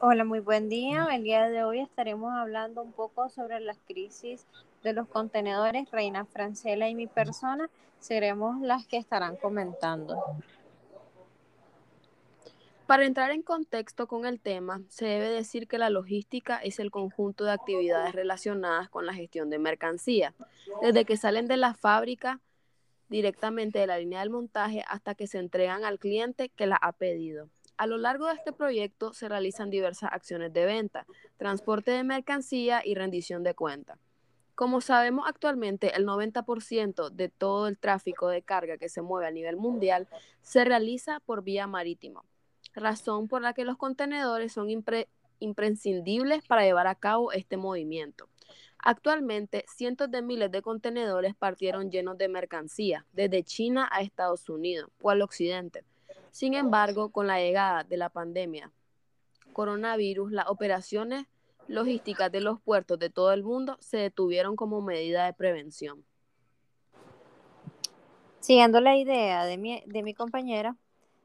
Hola, muy buen día. El día de hoy estaremos hablando un poco sobre las crisis de los contenedores. Reina Francela y mi persona seremos las que estarán comentando. Para entrar en contexto con el tema, se debe decir que la logística es el conjunto de actividades relacionadas con la gestión de mercancía, desde que salen de la fábrica directamente de la línea del montaje hasta que se entregan al cliente que la ha pedido. A lo largo de este proyecto se realizan diversas acciones de venta, transporte de mercancía y rendición de cuenta. Como sabemos actualmente, el 90% de todo el tráfico de carga que se mueve a nivel mundial se realiza por vía marítima, razón por la que los contenedores son imprescindibles para llevar a cabo este movimiento. Actualmente, cientos de miles de contenedores partieron llenos de mercancía desde China a Estados Unidos o al occidente sin embargo, con la llegada de la pandemia coronavirus, las operaciones logísticas de los puertos de todo el mundo se detuvieron como medida de prevención. Siguiendo la idea de mi, de mi compañera,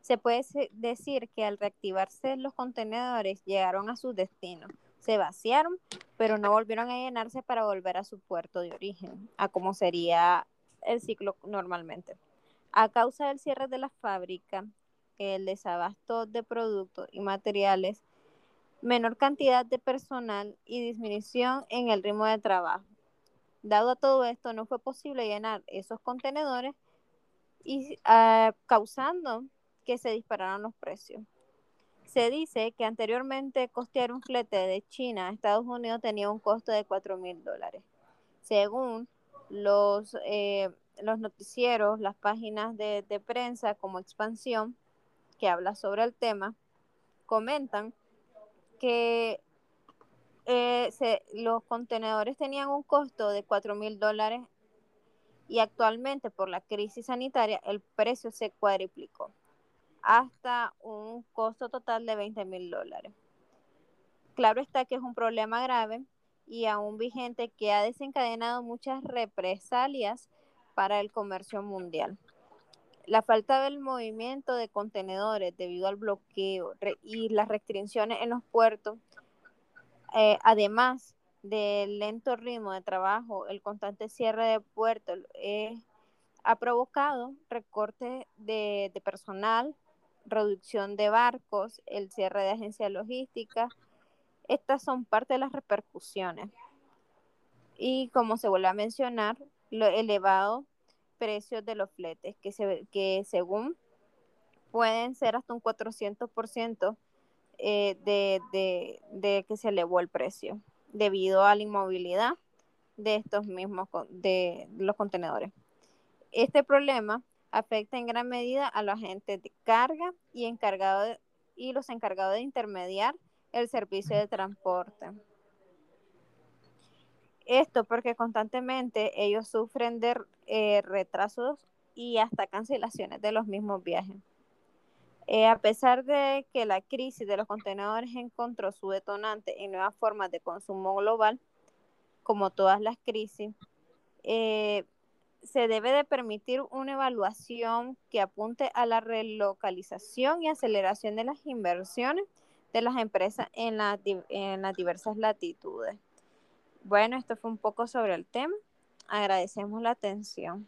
se puede decir que al reactivarse los contenedores llegaron a su destino, se vaciaron, pero no volvieron a llenarse para volver a su puerto de origen, a como sería el ciclo normalmente. A causa del cierre de la fábrica, el desabasto de productos y materiales, menor cantidad de personal y disminución en el ritmo de trabajo. Dado a todo esto, no fue posible llenar esos contenedores y ah, causando que se dispararan los precios. Se dice que anteriormente costear un flete de China a Estados Unidos tenía un costo de 4 mil dólares. Según los, eh, los noticieros, las páginas de, de prensa como Expansión, que habla sobre el tema, comentan que eh, los contenedores tenían un costo de 4 mil dólares y actualmente por la crisis sanitaria el precio se cuadriplicó hasta un costo total de 20 mil dólares. Claro está que es un problema grave y aún vigente que ha desencadenado muchas represalias para el comercio mundial. La falta del movimiento de contenedores debido al bloqueo y las restricciones en los puertos, eh, además del lento ritmo de trabajo, el constante cierre de puertos, eh, ha provocado recortes de, de, personal, reducción de barcos, el cierre de agencias logísticas. Estas son parte de las repercusiones. Y como se vuelve a mencionar, lo elevado precios de los fletes, que, se, que según pueden ser hasta un 400% eh, de, de, de, que se elevó el precio debido a la inmovilidad de estos mismos de los contenedores. Este problema afecta en gran medida a los agentes de carga y, encargado y los encargados de intermediar el servicio de transporte. Esto porque constantemente ellos sufren de eh, retrasos y hasta cancelaciones de los mismos viajes. Eh, a pesar de que la crisis de los contenedores encontró su detonante en nuevas formas de consumo global, como todas las crisis, eh, se debe de permitir una evaluación que apunte a la relocalización y aceleración de las inversiones de las empresas en, en las diversas latitudes. Bueno, esto fue un poco sobre el tema. Agradecemos la atención.